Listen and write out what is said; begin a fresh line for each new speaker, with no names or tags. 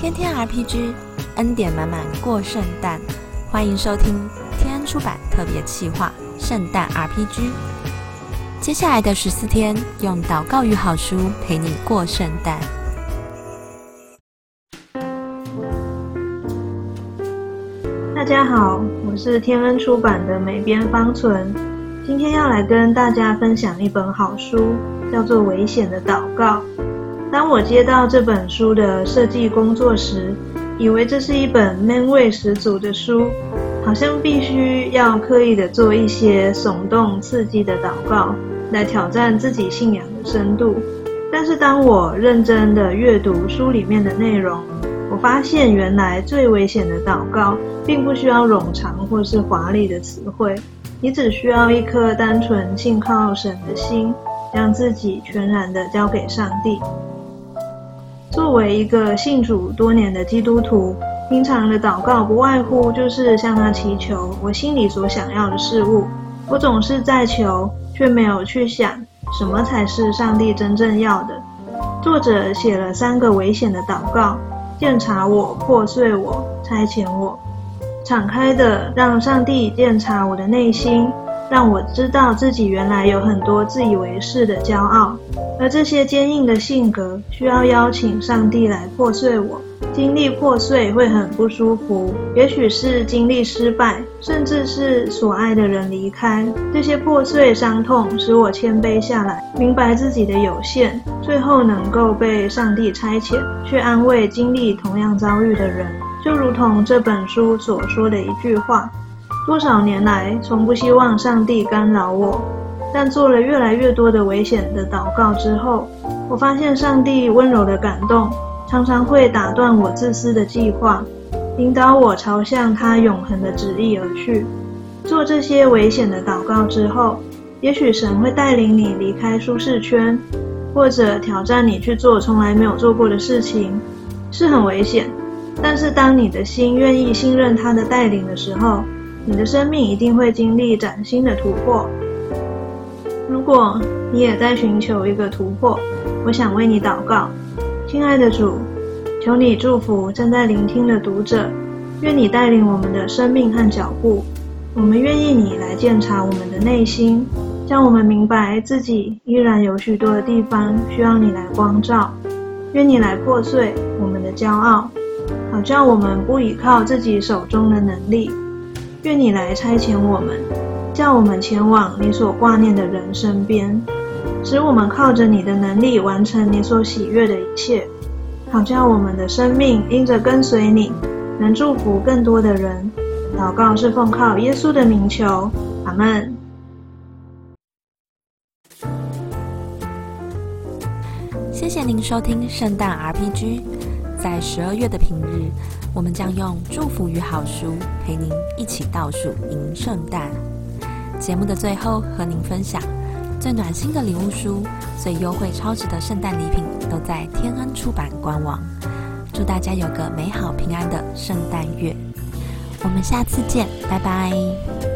天天 RPG，恩典满满过圣诞。欢迎收听天恩出版特别企划《圣诞 RPG》。接下来的十四天，用祷告与好书陪你过圣诞。
大家好，我是天恩出版的美编方存，今天要来跟大家分享一本好书，叫做《危险的祷告》。当我接到这本书的设计工作时，以为这是一本 man 味十足的书，好像必须要刻意的做一些耸动刺激的祷告，来挑战自己信仰的深度。但是当我认真的阅读书里面的内容，我发现原来最危险的祷告，并不需要冗长或是华丽的词汇，你只需要一颗单纯信靠神的心，将自己全然的交给上帝。作为一个信主多年的基督徒，平常的祷告不外乎就是向他祈求我心里所想要的事物。我总是在求，却没有去想什么才是上帝真正要的。作者写了三个危险的祷告：鉴察我、破碎我、差遣我。敞开的让上帝鉴察我的内心。让我知道自己原来有很多自以为是的骄傲，而这些坚硬的性格需要邀请上帝来破碎我。经历破碎会很不舒服，也许是经历失败，甚至是所爱的人离开。这些破碎伤痛使我谦卑下来，明白自己的有限，最后能够被上帝差遣，去安慰经历同样遭遇的人。就如同这本书所说的一句话。多少年来，从不希望上帝干扰我，但做了越来越多的危险的祷告之后，我发现上帝温柔的感动，常常会打断我自私的计划，引导我朝向他永恒的旨意而去。做这些危险的祷告之后，也许神会带领你离开舒适圈，或者挑战你去做从来没有做过的事情，是很危险。但是当你的心愿意信任他的带领的时候，你的生命一定会经历崭新的突破。如果你也在寻求一个突破，我想为你祷告，亲爱的主，求你祝福正在聆听的读者，愿你带领我们的生命和脚步。我们愿意你来鉴察我们的内心，让我们明白自己依然有许多的地方需要你来光照。愿你来破碎我们的骄傲，好叫我们不依靠自己手中的能力。愿你来差遣我们，叫我们前往你所挂念的人身边，使我们靠着你的能力完成你所喜悦的一切，好叫我们的生命因着跟随你，能祝福更多的人。祷告是奉靠耶稣的名求，阿门。
谢谢您收听圣诞 RPG，在十二月的平日。我们将用祝福与好书陪您一起倒数迎圣诞。节目的最后，和您分享最暖心的礼物书、最优惠超值的圣诞礼品，都在天安出版官网。祝大家有个美好平安的圣诞月！我们下次见，拜拜。